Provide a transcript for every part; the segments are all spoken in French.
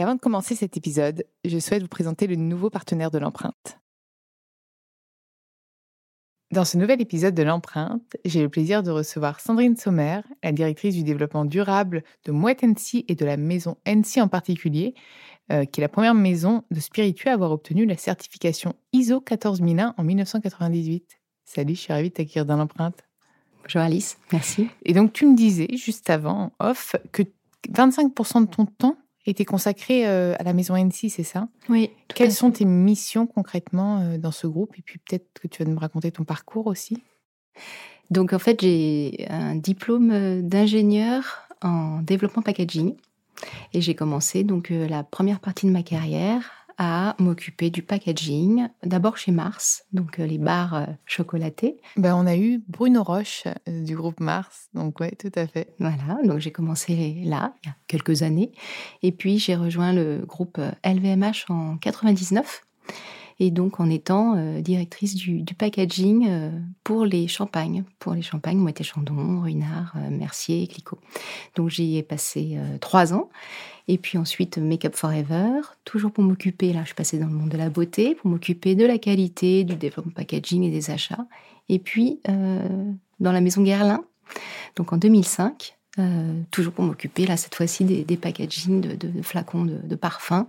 Et avant de commencer cet épisode, je souhaite vous présenter le nouveau partenaire de l'empreinte. Dans ce nouvel épisode de l'empreinte, j'ai le plaisir de recevoir Sandrine Sommer, la directrice du développement durable de Mouette NC et de la maison NC en particulier, euh, qui est la première maison de spiritueux à avoir obtenu la certification ISO 14001 en 1998. Salut, je suis ravie de t'accueillir dans l'empreinte. Bonjour Alice, merci. Et donc tu me disais juste avant, off, que 25% de ton temps était consacré euh, à la maison NC, c'est ça? Oui. Quelles sont tes missions concrètement euh, dans ce groupe? Et puis peut-être que tu vas me raconter ton parcours aussi. Donc en fait, j'ai un diplôme euh, d'ingénieur en développement packaging et j'ai commencé donc la première partie de ma carrière à m'occuper du packaging, d'abord chez Mars, donc euh, les barres euh, chocolatées. Ben, on a eu Bruno Roche euh, du groupe Mars, donc oui, tout à fait. Voilà, donc j'ai commencé là, il y a quelques années, et puis j'ai rejoint le groupe LVMH en 99 et donc en étant euh, directrice du, packaging euh, pour les champagnes, pour les champagnes Moët Chandon, Ruinard, euh, Mercier, Clicquot. Donc j'y ai passé trois ans. Et puis ensuite Make Up Forever, toujours pour m'occuper, là je suis passée dans le monde de la beauté, pour m'occuper de la qualité, du développement packaging et des achats. Et puis dans la maison Guerlain, donc en 2005, toujours pour m'occuper, là, cette fois-ci, des, des packaging de, flacons de, parfums,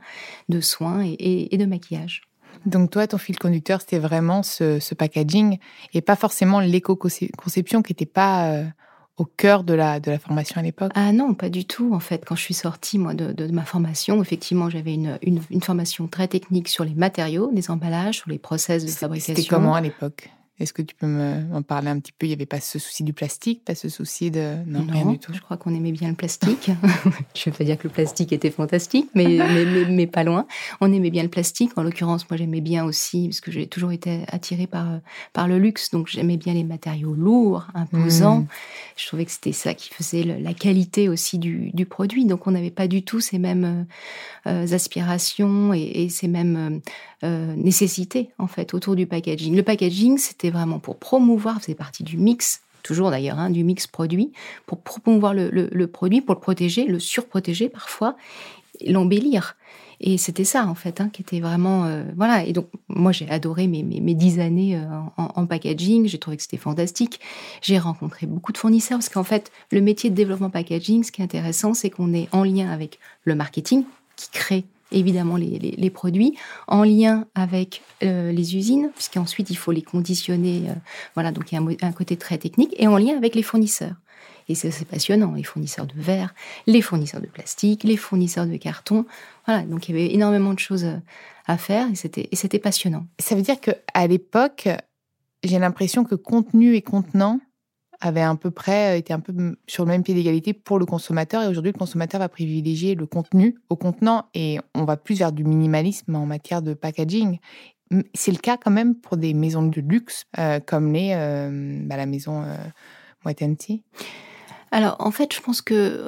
de soins et de maquillage. Donc toi, ton fil conducteur, c'était vraiment ce, packaging et pas forcément l'éco-conception qui n'était pas euh, au cœur de la, de la formation à l'époque Ah non, pas du tout. En fait, quand je suis sortie moi de, ma formation, effectivement, j'avais une, une, formation très technique sur les matériaux, les emballages, sur les process de fabrication. C'était comment à l'époque? Est-ce que tu peux m'en parler un petit peu? Il n'y avait pas ce souci du plastique, pas ce souci de... Non, rien du tout. Je crois qu'on aimait bien le plastique. je ne veux pas dire que le plastique était fantastique, mais, mais, pas loin. On aimait bien le plastique. En l'occurrence, moi, j'aimais bien aussi, parce que j'ai toujours été attirée par, par le luxe, donc j'aimais bien les matériaux lourds, imposants. Hmm. Je trouvais que c'était ça qui faisait la qualité aussi du, du produit. Donc, on n'avait pas du tout ces mêmes euh, aspirations et, et, ces mêmes euh, nécessités, en fait, autour du packaging. Le packaging, c'était vraiment pour promouvoir, c'est partie du mix, toujours d'ailleurs, hein, du mix produit, pour promouvoir le, produit, pour le protéger, le surprotéger parfois, l'embellir. Et c'était ça, en fait, hein, qui était vraiment... Euh, voilà, et donc moi j'ai adoré mes, mes, dix années euh, en, packaging, j'ai trouvé que c'était fantastique. J'ai rencontré beaucoup de fournisseurs, parce qu'en fait, le métier de développement packaging, ce qui est intéressant, c'est qu'on est en lien avec le marketing, qui crée évidemment les, produits, en lien avec euh, les usines, puisqu'ensuite il faut les conditionner. Euh, voilà, donc il y a un, côté très technique, et en lien avec les fournisseurs. Et c'est passionnant, les fournisseurs de verre, les fournisseurs de plastique, les fournisseurs de carton. Voilà, donc il y avait énormément de choses euh, à faire et c'était passionnant. Ça veut dire qu'à l'époque, j'ai l'impression que contenu et contenant avait à peu près euh, été un peu sur le même pied d'égalité pour le consommateur. Et aujourd'hui, le consommateur va privilégier le contenu au contenant et on va plus vers du minimalisme en matière de packaging. C'est le cas quand même pour des maisons de luxe euh, comme les, euh, bah, la maison euh, Alors, en fait, je pense que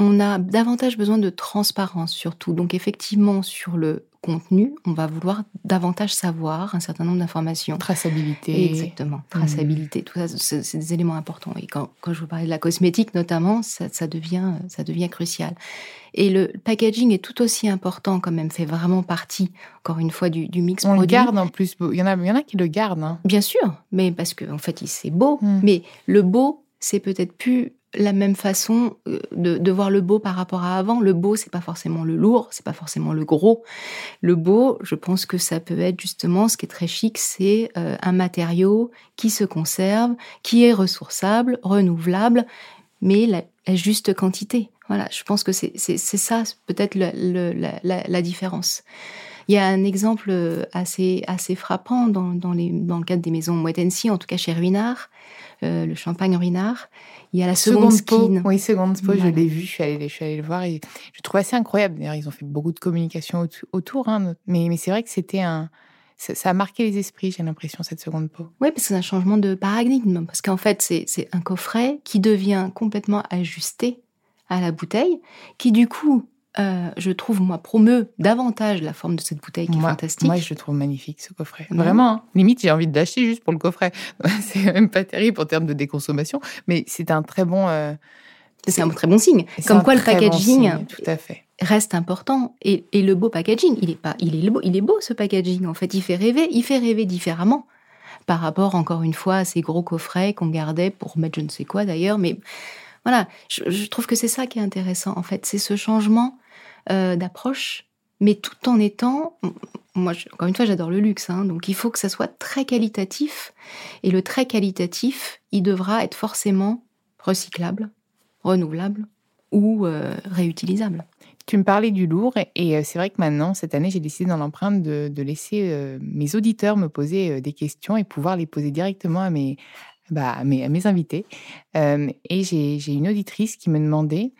on a davantage besoin de transparence surtout. Donc effectivement, sur le contenu, on va vouloir davantage savoir un certain nombre d'informations. Traçabilité. Exactement, traçabilité. Tout ça, c'est des éléments importants. Et quand, quand, je vous parlais de la cosmétique notamment, ça, ça, devient, ça devient crucial. Et le packaging est tout aussi important quand même, fait vraiment partie, encore une fois, du, du mix On le garde en plus. Il y en a, il y en a qui le gardent. Hein. Bien sûr, mais parce qu'en en fait, c'est beau. Hmm. Mais le beau, c'est peut-être plus la même façon euh, de, voir le beau par rapport à avant. Le beau, c'est pas forcément le lourd, c'est pas forcément le gros. Le beau, je pense que ça peut être justement ce qui est très chic, c'est euh, un matériau qui se conserve, qui est ressourçable, renouvelable, mais la, juste quantité. Voilà, je pense que c'est ça peut-être la, différence. Il y a un exemple assez, assez frappant dans, dans, les, dans le cadre des maisons Moët en tout cas chez Ruinard. le champagne Ruinard. Il y a la seconde, skin. Oui, seconde peau, je l'ai vu, je suis, allée, je suis allée le voir et je trouve assez incroyable. D'ailleurs, ils ont fait beaucoup de communication autour, hein, mais, mais c'est vrai que c'était un. Ça, a marqué les esprits, j'ai l'impression, cette seconde peau. Oui, parce que c'est un changement de paradigme. Parce qu'en fait, c'est un coffret qui devient complètement ajusté à la bouteille, qui du coup euh, je trouve, moi, promeut davantage la forme de cette bouteille qui est fantastique. Moi, je trouve magnifique ce coffret. Vraiment. Hein. Limite, j'ai envie de l'acheter juste pour le coffret. c'est même pas terrible en termes de déconsommation, mais c'est un très bon. Euh, c'est un très bon signe. Comme quoi, le packaging tout à fait. reste important. Et, le beau packaging, il est pas, il est beau, il est beau ce packaging. En fait, il fait rêver. Il fait rêver différemment par rapport, encore une fois, à ces gros coffrets qu'on gardait pour mettre je ne sais quoi d'ailleurs. Mais voilà, je trouve que c'est ça qui est intéressant. En fait, c'est ce changement euh, d'approche, mais tout en étant, moi, encore une fois, j'adore le luxe, hein, donc il faut que ça soit très qualitatif. Et le très qualitatif, il devra être forcément recyclable, renouvelable ou euh, réutilisable. Tu me parlais du lourd et euh, c'est vrai que maintenant, cette année, j'ai décidé dans l'empreinte de, laisser mes auditeurs me poser des questions et pouvoir les poser directement à mes, bah, à mes invités. et j'ai une auditrice qui me demandait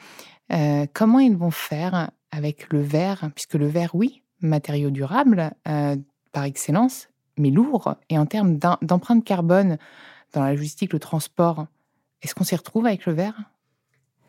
comment ils vont faire avec le verre, puisque le verre, oui, matériau durable euh, par excellence, mais lourd. Et en termes d'empreinte carbone dans la logistique, le transport, est-ce qu'on s'y retrouve avec le verre?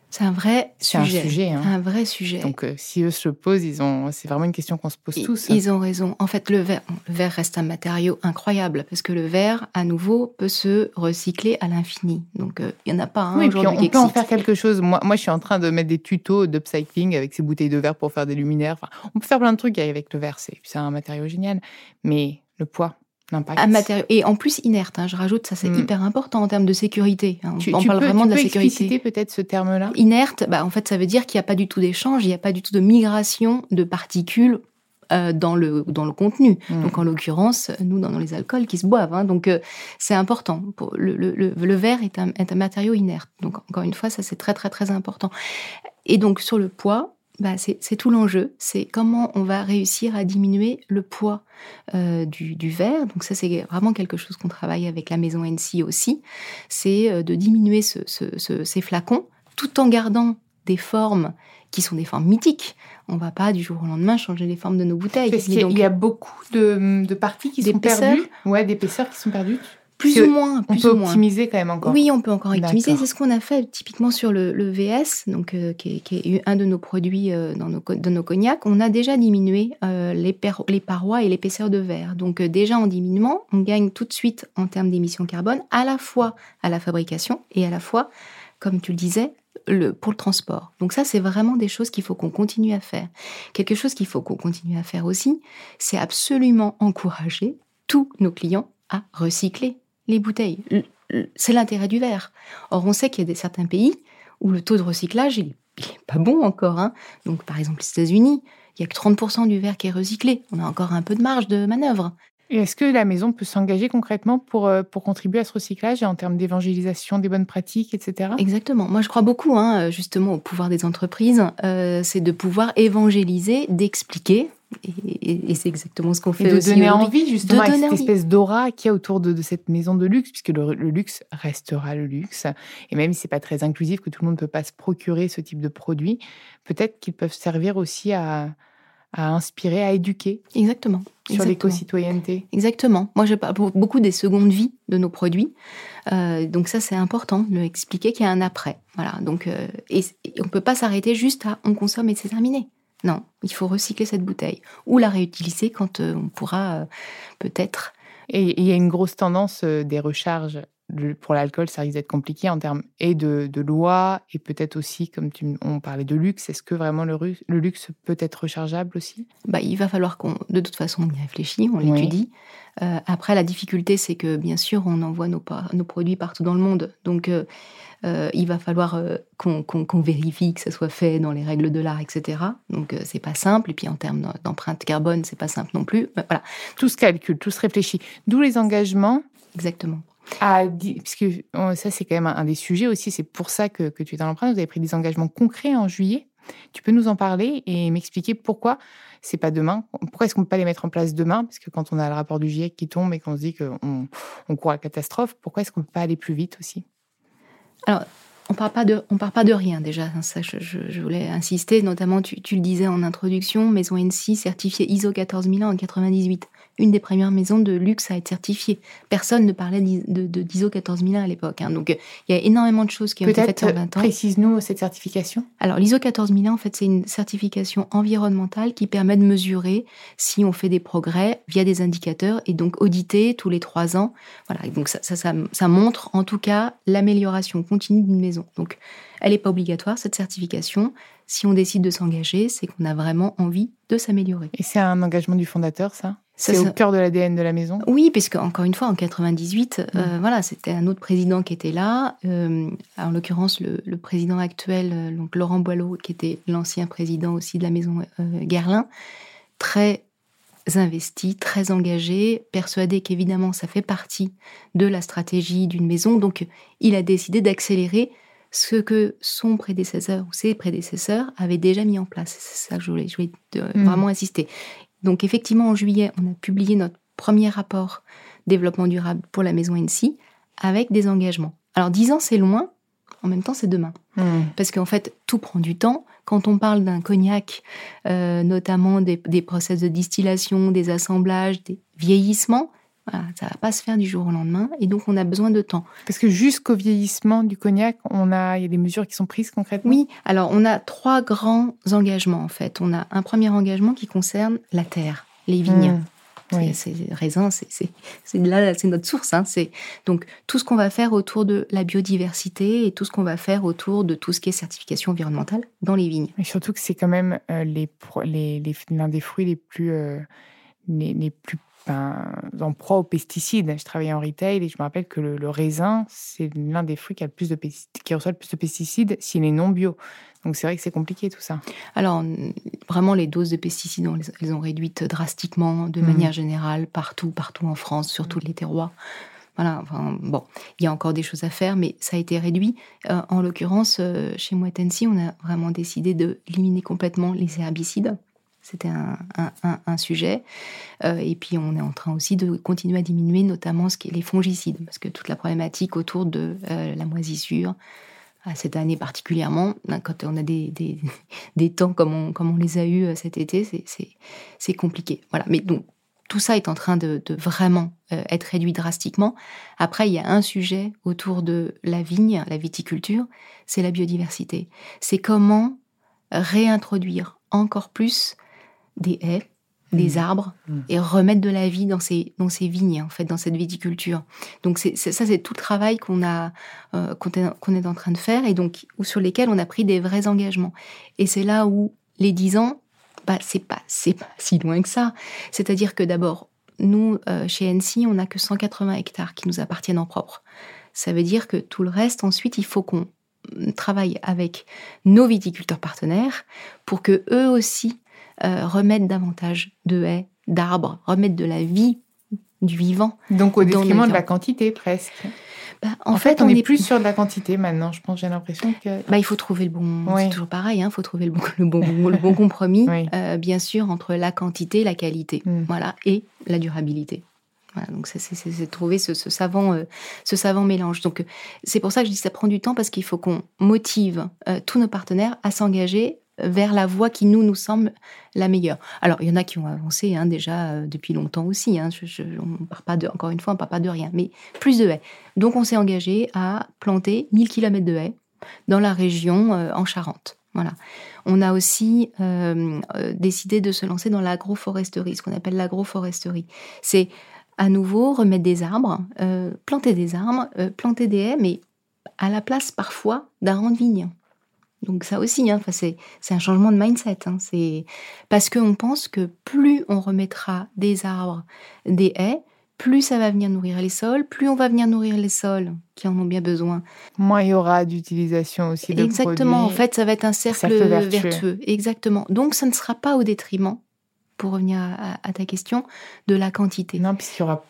C'est un vrai sujet. un sujet. Hein. Un vrai sujet. Donc, euh, si eux se posent, ils ont, c'est vraiment une question qu'on se pose tous. Ils ont raison. En fait, le verre, le verre reste un matériau incroyable parce que le verre, à nouveau, peut se recycler à l'infini. Donc, euh, il n'y en a pas un oui, puis on, peut en faire quelque chose. Moi, moi, je suis en train de mettre des tutos d'upcycling avec ces bouteilles de verre pour faire des luminaires. Enfin, on peut faire plein de trucs avec le verre. C'est un matériau génial. Mais le poids, matériau et en plus inerte. Hein, je rajoute ça, c'est mm. hyper important en termes de sécurité. Hein. on parle vraiment de la sécurité. peut-être ce terme-là? Inerte, bah en fait ça veut dire qu'il n'y a pas du tout d'échange, il n'y a pas du tout de migration de particules euh, dans le dans le contenu. Mm. Donc en l'occurrence, nous dans, les alcools qui se boivent. Hein. donc euh, c'est important. Pour le, le, le, verre est un, est un matériau inerte. Donc encore une fois, ça c'est très très très important. Et donc sur le poids, bah, c'est tout l'enjeu. C'est comment on va réussir à diminuer le poids euh, du, verre. Donc ça, c'est vraiment quelque chose qu'on travaille avec la maison NC aussi. C'est euh, de diminuer ces flacons tout en gardant des formes qui sont des formes mythiques. On va pas du jour au lendemain changer les formes de nos bouteilles. Parce qu'il y, a beaucoup de, de parties qui sont perdues. Ouais, d'épaisseur qui sont perdues. Plus ou moins. Plus on peut optimiser quand même encore. Oui, on peut encore optimiser. C'est ce qu'on a fait typiquement sur le, VS, donc euh, qui, est, un de nos produits euh, dans nos, de nos cognacs. On a déjà diminué euh, les, les, parois et l'épaisseur de verre. Donc déjà en diminuant, on gagne tout de suite en termes d'émissions carbone, à la fois à la fabrication et à la fois, comme tu le disais, le, pour le transport. Donc ça, c'est vraiment des choses qu'il faut qu'on continue à faire. Quelque chose qu'il faut qu'on continue à faire aussi, c'est absolument encourager tous nos clients à recycler les bouteilles. C'est l'intérêt du verre. Or, on sait qu'il y a des, certains pays où le taux de recyclage, il n'est pas bon encore. Hein. Donc, par exemple, les États-Unis, il n'y a que 30% du verre qui est recyclé. On a encore un peu de marge de manœuvre. Et est-ce que la maison peut s'engager concrètement pour, euh, pour contribuer à ce recyclage en termes d'évangélisation des bonnes pratiques, etc. Exactement. Moi, je crois beaucoup hein, justement au pouvoir des entreprises. Euh, c'est de pouvoir évangéliser, d'expliquer. Et, c'est exactement ce qu'on fait et de donner envie justement de avec cette espèce d'aura qu'il y a autour de, cette maison de luxe, puisque le, luxe restera le luxe. Et même si c'est pas très inclusif, que tout le monde ne peut pas se procurer ce type de produit, peut-être qu'ils peuvent servir aussi à, à inspirer, à éduquer. Exactement. Sur l'éco-citoyenneté. Exactement. Moi, je parle beaucoup des secondes vies de nos produits. Euh, donc ça, c'est important de expliquer qu'il y a un après. Voilà. Donc, euh, et, on ne peut pas s'arrêter juste à on consomme et c'est terminé. Non, il faut recycler cette bouteille ou la réutiliser quand euh, on pourra peut-être. Et il y a une grosse tendance des recharges pour l'alcool, ça risque d'être compliqué en termes et de, de loi et peut-être aussi, comme tu, on parlait de luxe, est-ce que vraiment le, le, luxe peut être rechargeable aussi? Bah, Il va falloir qu'on, de toute façon, on y réfléchit, on l'étudie. Euh, après, la difficulté, c'est que bien sûr, on envoie nos, nos produits partout dans le monde. Donc, euh, euh, il va falloir qu'on vérifie que ça soit fait dans les règles de l'art, etc. Donc, c'est pas simple. Et puis, en termes d'empreinte carbone, c'est pas simple non plus. Voilà. Tout se calcule, tout se réfléchit. D'où les engagements. Exactement à, puisque oh, ça c'est quand même un, des sujets aussi, c'est pour ça que, tu es dans l'empreinte, vous avez pris des engagements concrets en juillet. Tu peux nous en parler et m'expliquer pourquoi c'est pas demain Pourquoi est-ce qu'on peut pas les mettre en place demain? Parce que quand on a le rapport du GIEC qui tombe et qu'on se dit qu'on on court à la catastrophe, pourquoi est-ce qu'on peut pas aller plus vite aussi? Alors, on part pas de, part pas de rien déjà. Hein, ça, je, voulais insister. Notamment, tu, tu, le disais en introduction, Maison NC certifiée ISO 14001 en 98 une des premières maisons de luxe à être certifiée. Personne ne parlait de, d'ISO 14001 à l'époque. Hein. Donc, il y a énormément de choses qui ont été faites en 20 ans. Précise-nous cette certification. Alors, l'ISO 14001, en fait, c'est une certification environnementale qui permet de mesurer si on fait des progrès via des indicateurs et donc auditer tous les trois ans. Voilà. donc, ça, ça, ça, ça montre en tout cas l'amélioration continue d'une maison. Donc, elle n'est pas obligatoire, cette certification. Si on décide de s'engager, c'est qu'on a vraiment envie de s'améliorer. Et c'est un engagement du fondateur, ça? C'est au cœur de l'ADN de la maison. Oui, puisque encore une fois, en 98, euh, mm. voilà, c'était un autre président qui était là. Euh, en l'occurrence, le, président actuel, euh, donc Laurent Boileau, qui était l'ancien président aussi de la maison Guerlain, très investi, très engagé, persuadé qu'évidemment ça fait partie de la stratégie d'une maison. Donc, il a décidé d'accélérer ce que son prédécesseur ou ses prédécesseurs avaient déjà mis en place. C'est ça que je voulais, je voulais mm. vraiment insister. Donc effectivement, en juillet, on a publié notre premier rapport développement durable pour la maison NC avec des engagements. Alors 10 ans, c'est loin, en même temps, c'est demain. Hmm. Parce qu'en fait, tout prend du temps. Quand on parle d'un cognac, euh, notamment des, process de distillation, des assemblages, des vieillissements, ça ça va pas se faire du jour au lendemain. Et donc, on a besoin de temps. Parce que jusqu'au vieillissement du cognac, on a, il y a des mesures qui sont prises concrètement? Oui. Alors, on a trois grands engagements, en fait. On a un premier engagement qui concerne la terre, les vignes. Mmh. Oui. C'est raisin, c'est là, c'est notre source. Hein. C'est donc tout ce qu'on va faire autour de la biodiversité et tout ce qu'on va faire autour de tout ce qui est certification environnementale dans les vignes. Et surtout que c'est quand même euh, les, les, l'un des fruits les plus euh, les, les, plus en proie aux pesticides. Je travaillais en retail et je me rappelle que le, raisin, c'est l'un des fruits qui, a le plus de qui reçoit le plus de pesticides s'il est non bio. Donc c'est vrai que c'est compliqué tout ça. Alors vraiment les doses de pesticides, elles ont réduites drastiquement de mmh. manière générale partout, partout en France, sur tous les terroirs. Voilà, enfin, bon, il y a encore des choses à faire, mais ça a été réduit. Euh, en l'occurrence, euh, chez Moitensi, on a vraiment décidé d'éliminer complètement les herbicides. C'était un, sujet. Euh, et puis, on est en train aussi de continuer à diminuer notamment ce qui est les fongicides, parce que toute la problématique autour de euh, la moisissure, à cette année particulièrement, ben, quand on a des, des, temps comme on, comme on les a eus euh, cet été, c'est compliqué. Voilà. Mais donc, tout ça est en train de, vraiment être réduit drastiquement. Après, il y a un sujet autour de la vigne, la viticulture, c'est la biodiversité. C'est comment réintroduire encore plus des haies, des mmh. arbres mmh. et remettre de la vie dans ces dans ces vignes en fait dans cette viticulture. Donc c'est ça c'est tout le travail qu'on a euh, qu'on est, en train de faire et donc ou sur lesquels on a pris des vrais engagements. Et c'est là où les dix ans bah c'est pas c'est pas si loin que ça. C'est-à-dire que d'abord nous euh, chez NC on n'a que 180 hectares qui nous appartiennent en propre. Ça veut dire que tout le reste ensuite il faut qu'on travaille avec nos viticulteurs partenaires pour que eux aussi euh, remettre davantage de haies, d'arbres, remettre de la vie, du vivant. Donc au détriment de la quantité presque. Bah, en, fait, on, est plus sur de la quantité maintenant. Je pense, j'ai l'impression que. Bah, il faut trouver le bon. C'est toujours pareil. Il hein, faut trouver le bon, le bon, le bon compromis, euh, bien sûr, entre la quantité, la qualité, mm. voilà, et la durabilité. Voilà, donc c'est trouver ce, savant, euh, ce savant mélange. Donc c'est pour ça que je dis que ça prend du temps parce qu'il faut qu'on motive tous nos partenaires à s'engager vers la voie qui nous nous semble la meilleure. Alors il y en a qui ont avancé hein, déjà euh, depuis longtemps aussi. Hein, on part pas de, encore une fois, on part pas de rien, mais plus de haies. Donc on s'est engagé à planter 1000 km de haies dans la région euh, en Charente. Voilà. On a aussi euh, décidé de se lancer dans l'agroforesterie, ce qu'on appelle l'agroforesterie. C'est à nouveau remettre des arbres, planter des arbres, planter des haies, mais à la place parfois d'un rang de vigne. Donc ça aussi, hein, c'est un changement de mindset. Hein, c'est parce qu'on pense que plus on remettra des arbres, des haies, plus ça va venir nourrir les sols, plus on va venir nourrir les sols qui en ont bien besoin. Moins il y aura d'utilisation aussi de Exactement. En fait, ça va être un cercle, vertueux. Exactement. Donc, ça ne sera pas au détriment pour revenir à, ta question, de la quantité. Non, puisqu'il y aura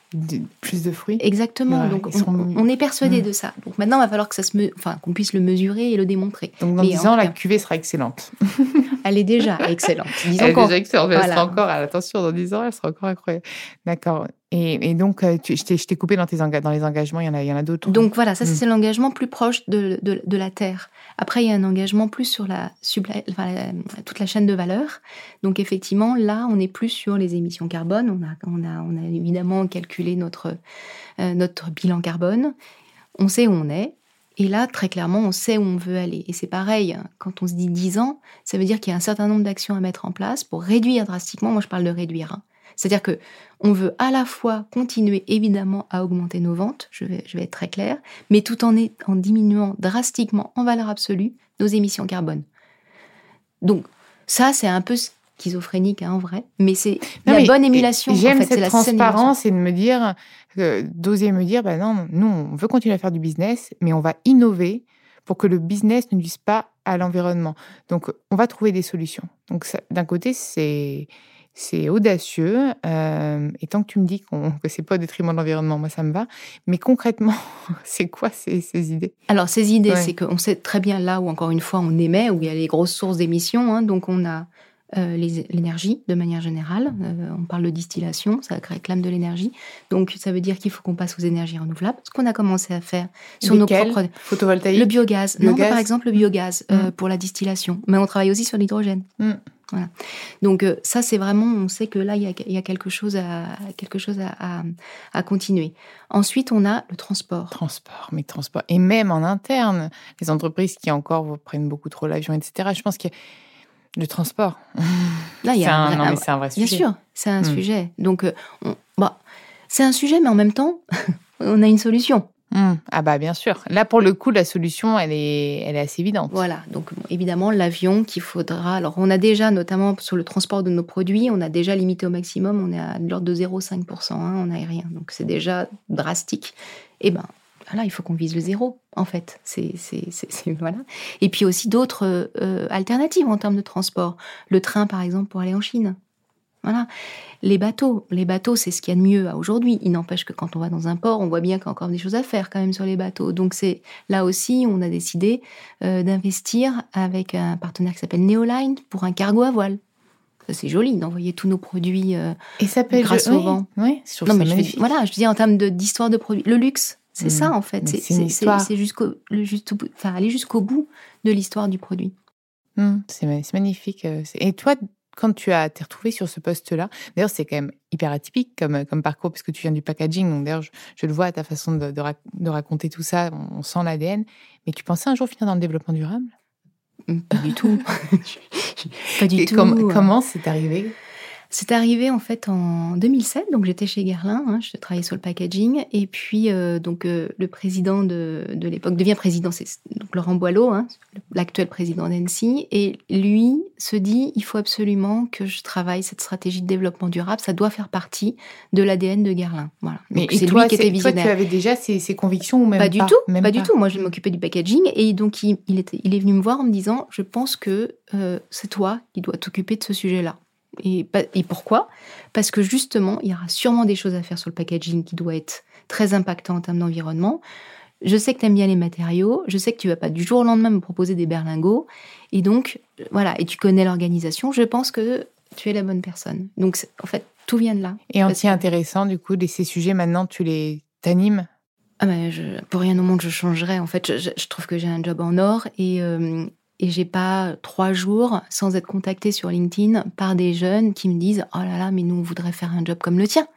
plus de fruits. Exactement. donc, on, est persuadé mm. de ça. Donc maintenant, il va falloir que ça se, enfin, qu'on puisse le mesurer et le démontrer. Donc dans 10 ans, la cuvée sera excellente. elle est déjà excellente. Disons elle est déjà excellente. Elle sera encore, attention, dans 10 ans, elle sera encore incroyable. D'accord. Et, donc, euh, tu, je t'ai coupé dans, tes dans les engagements, il y en a, il y en a d'autres. Donc voilà, ça, c'est l'engagement plus proche de, de, de, la terre. Après, il y a un engagement plus sur la, enfin, toute la chaîne de valeur. Donc effectivement, là, on n'est plus sur les émissions carbone. On a, on a, on a évidemment calculé notre, euh, notre bilan carbone. On sait où on est. Et là, très clairement, on sait où on veut aller. Et c'est pareil, quand on se dit 10 ans, ça veut dire qu'il y a un certain nombre d'actions à mettre en place pour réduire drastiquement. Moi, je parle de réduire. Hein. C'est-à-dire que on veut à la fois continuer évidemment à augmenter nos ventes, je vais, je vais être très clair, mais tout en, en diminuant drastiquement en valeur absolue nos émissions carbone. Donc ça, c'est un peu schizophrénique hein, en vrai, mais c'est la bonne émulation. J'aime cette transparence et de me dire, euh, d'oser me dire, bah non, nous, on veut continuer à faire du business, mais on va innover pour que le business ne nuise pas à l'environnement. Donc, on va trouver des solutions. Donc, d'un côté, c'est c'est audacieux. Euh, et tant que tu me dis qu'on, que c'est pas au détriment de l'environnement, moi ça me va. Mais concrètement, c'est quoi ces, idées? Alors ces idées, c'est qu'on sait très bien là où encore une fois on émet, où il y a les grosses sources d'émissions. Hein. donc on a euh, l'énergie de manière générale. Euh, on parle de distillation, ça réclame de l'énergie. Donc ça veut dire qu'il faut qu'on passe aux énergies renouvelables. Ce qu'on a commencé à faire sur nos propres photovoltaïques. Le biogaz. non, par exemple le biogaz mmh. pour la distillation. Mais on travaille aussi sur l'hydrogène. Mmh. Voilà. Donc euh, ça, c'est vraiment, on sait que là, il y a, quelque chose, à, quelque chose à, continuer. Ensuite, on a le transport. Transport, mais transport. Et même en interne, les entreprises qui encore prennent beaucoup trop l'avion, etc. Je pense que le transport. Là, il y a un, non, mais c'est un vrai sujet. Bien sûr, c'est un hmm. sujet. Donc, euh, bah, c'est un sujet, mais en même temps, on a une solution. Mmh. Ah bah bien sûr. Là pour le coup la solution elle est elle est assez évidente. Voilà donc évidemment l'avion qu'il faudra. Alors on a déjà notamment sur le transport de nos produits on a déjà limité au maximum on est à l'ordre de 0,5% hein, en aérien donc c'est déjà drastique. Et eh ben voilà il faut qu'on vise le zéro en fait c'est c'est voilà. Et puis aussi d'autres euh, alternatives en termes de transport. Le train par exemple pour aller en Chine. Voilà. Les bateaux, les bateaux, c'est ce qu'il y a de mieux aujourd'hui. Il n'empêche que quand on va dans un port, on voit bien qu'il y a encore des choses à faire quand même sur les bateaux. Donc c'est là aussi, on a décidé euh, d'investir avec un partenaire qui s'appelle Neoline pour un cargo à voile. Ça c'est joli d'envoyer tous nos produits euh, Et ça peut grâce au vent. Oui, non, mais je voilà, je dis en termes d'histoire de, produits, le luxe, c'est mmh. ça en fait. C'est jusqu'au, juste, enfin aller jusqu'au bout de l'histoire du produit. Mmh, c'est magnifique. Euh, et toi, quand tu as été retrouvé sur ce poste-là, d'ailleurs, c'est quand même hyper atypique comme, comme parcours, puisque tu viens du packaging. Donc, d'ailleurs, je, le vois à ta façon de, de, raconter tout ça, on, sent l'ADN. Mais tu pensais un jour finir dans le développement durable? Mmh, Pas du tout. pas du tout. comment c'est arrivé? C'est arrivé en fait en 2007, donc j'étais chez Guerlain, hein, je travaillais sur le packaging, et puis euh, donc euh, le président de, de l'époque devient président, c'est donc Laurent Boileau, hein, l'actuel président d'Annecy, et lui se dit il faut absolument que je travaille cette stratégie de développement durable, ça doit faire partie de l'ADN de Guerlain. Voilà. Mais c'est lui qui était visionnaire. Toi, tu avais déjà ces, convictions ou même pas du tout, pas, du tout. Moi, je m'occupais du packaging, et donc il, il, était, il est venu me voir en me disant je pense que euh, c'est toi qui dois t'occuper de ce sujet-là. Et, pourquoi? Parce que justement, il y aura sûrement des choses à faire sur le packaging qui doit être très impactant en termes d'environnement. Je sais que tu aimes bien les matériaux, je sais que tu vas pas du jour au lendemain me proposer des berlingots, et donc voilà, et tu connais l'organisation, je pense que tu es la bonne personne. Donc en fait, tout vient de là. Et en intéressant, du coup, de ces sujets, maintenant, tu les t'animes? Ah ben, je, pour rien au monde, je changerais. En fait, je, trouve que j'ai un job en or et, euh, et j'ai pas trois jours sans être contactée sur LinkedIn par des jeunes qui me disent oh là là mais nous on voudrait faire un job comme le tien.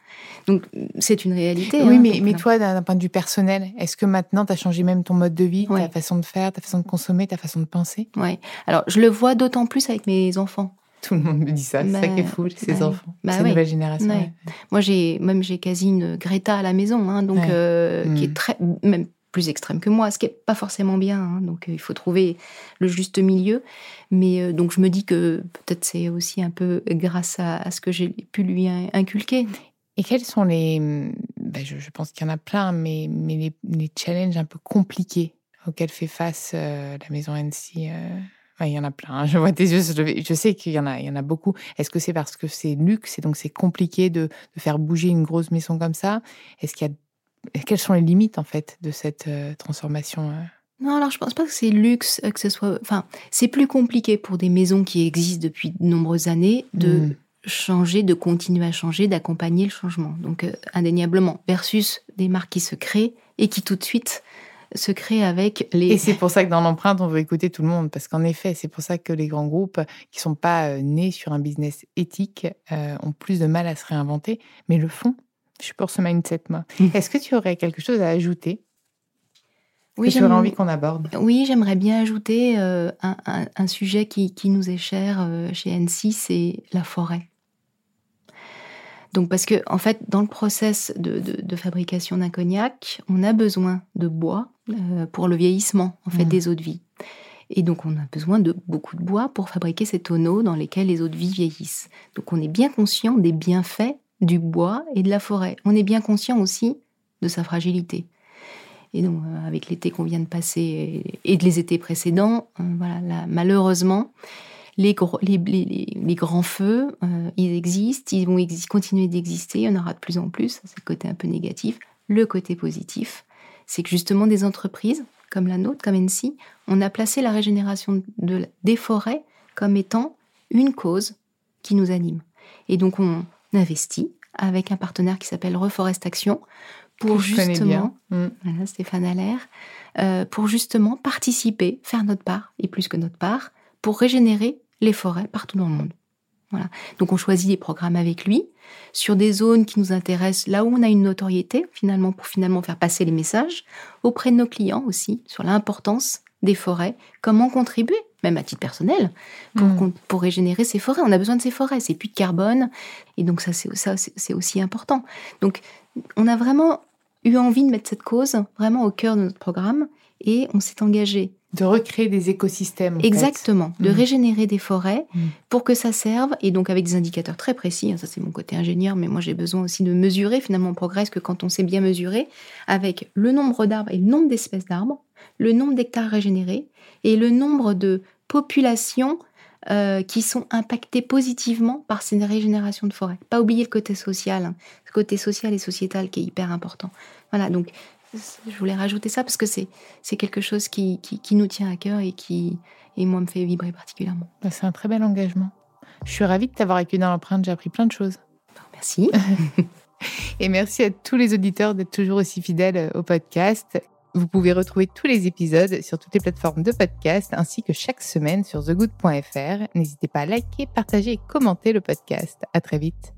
Donc c'est une réalité oui hein, mais, mais toi d'un point de vue personnel est-ce que maintenant tu as changé même ton mode de vie ta façon de faire ta façon de consommer ta façon de penser? Oui alors je le vois d'autant plus avec mes enfants. Tout le monde me dit ça, c'est ça qui est bah, fou, ces bah enfants. Bah c'est une nouvelle génération. Moi, j'ai même j'ai quasi une Greta à la maison, hein, donc euh, qui est mm. très même plus extrême que moi, ce qui n'est pas forcément bien. Hein. donc euh, il faut trouver le juste milieu. Mais euh, donc je me dis que peut-être c'est aussi un peu grâce à, ce que j'ai pu lui inculquer. Et quels sont les, ben je, pense qu'il y en a plein, mais, mais les, challenges un peu compliqués auxquels fait face euh, la maison NC il y en a plein. Hein. Je vois tes yeux. Je, sais qu'il y en a, y en a beaucoup. Est-ce que c'est parce que c'est luxe et donc c'est compliqué de, de, faire bouger une grosse maison comme ça? Est-ce qu'il y a quelles sont les limites en fait de cette euh, transformation euh? Non, alors je pense pas que c'est luxe, que ce soit. Enfin, c'est plus compliqué pour des maisons qui existent depuis de nombreuses années de mmh. changer, de continuer à changer, d'accompagner le changement. Donc euh, indéniablement, versus des marques qui se créent et qui tout de suite se crée avec les... Et c'est pour ça que dans l'empreinte, on veut écouter tout le monde, parce qu'en effet, c'est pour ça que les grands groupes qui sont pas euh, nés sur un business éthique euh, ont plus de mal à se réinventer, mais le font. Je suis pour ce mindset, moi. Mmh. Est-ce que tu aurais quelque chose à ajouter oui, que tu aurais envie qu'on aborde? Oui, j'aimerais bien ajouter euh, un, sujet qui, qui, nous est cher chez N6, c'est la forêt. Donc parce que en fait, dans le process de, fabrication d'un cognac, on a besoin de bois euh, pour le vieillissement en fait mmh. des eaux de vie. Et donc on a besoin de beaucoup de bois pour fabriquer ces tonneaux dans lesquels les eaux de vie vieillissent. Donc on est bien conscient des bienfaits du bois et de la forêt. On est bien conscient aussi de sa fragilité. Et donc euh, avec l'été qu'on vient de passer et, de les étés précédents, euh, voilà, malheureusement, les, les, grands feux, euh, ils existent, ils vont continuer d'exister, il y en aura de plus en plus, c'est le côté un peu négatif. Le côté positif, c'est que justement des entreprises comme la nôtre, comme NC, on a placé la régénération de, des forêts comme étant une cause qui nous anime. Et donc on investit avec un partenaire qui s'appelle Reforest Action pour justement, mm. Stéphane Allaire, euh, pour justement participer, faire notre part, et plus que notre part, pour régénérer les forêts partout dans le monde. Voilà. Donc on choisit des programmes avec lui sur des zones qui nous intéressent, là où on a une notoriété finalement pour finalement faire passer les messages auprès de nos clients aussi sur l'importance des forêts, comment contribuer, même à titre personnel, pour, hmm. pour régénérer ces forêts. On a besoin de ces forêts, c'est plus de carbone, et donc ça c'est aussi important. Donc on a vraiment eu envie de mettre cette cause vraiment au cœur de notre programme et on s'est engagé de recréer des écosystèmes. Exactement, de mm. régénérer des forêts mm. pour que ça serve, et donc avec des indicateurs très précis, ça c'est mon côté ingénieur, mais moi j'ai besoin aussi de mesurer, finalement on progresse que quand on sait bien mesurer, avec le nombre d'arbres et le nombre d'espèces d'arbres, le nombre d'hectares régénérés, et le nombre de populations euh, qui sont impactées positivement par ces régénérations de forêts. Pas oublier le côté social, hein, le côté social et sociétal qui est hyper important. Voilà, donc je voulais rajouter ça parce que c'est c'est quelque chose qui, qui, nous tient à cœur et qui et moi me fait vibrer particulièrement. Bah, c'est un très bel engagement. Je suis ravie de t'avoir accueilli dans l'empreinte. J'ai appris plein de choses. Merci. et merci à tous les auditeurs d'être toujours aussi fidèles euh, au podcast. Vous pouvez retrouver tous les épisodes sur toutes les plateformes de podcast ainsi que chaque semaine sur thegood.fr. N'hésitez pas à liker, partager et commenter le podcast. À très vite.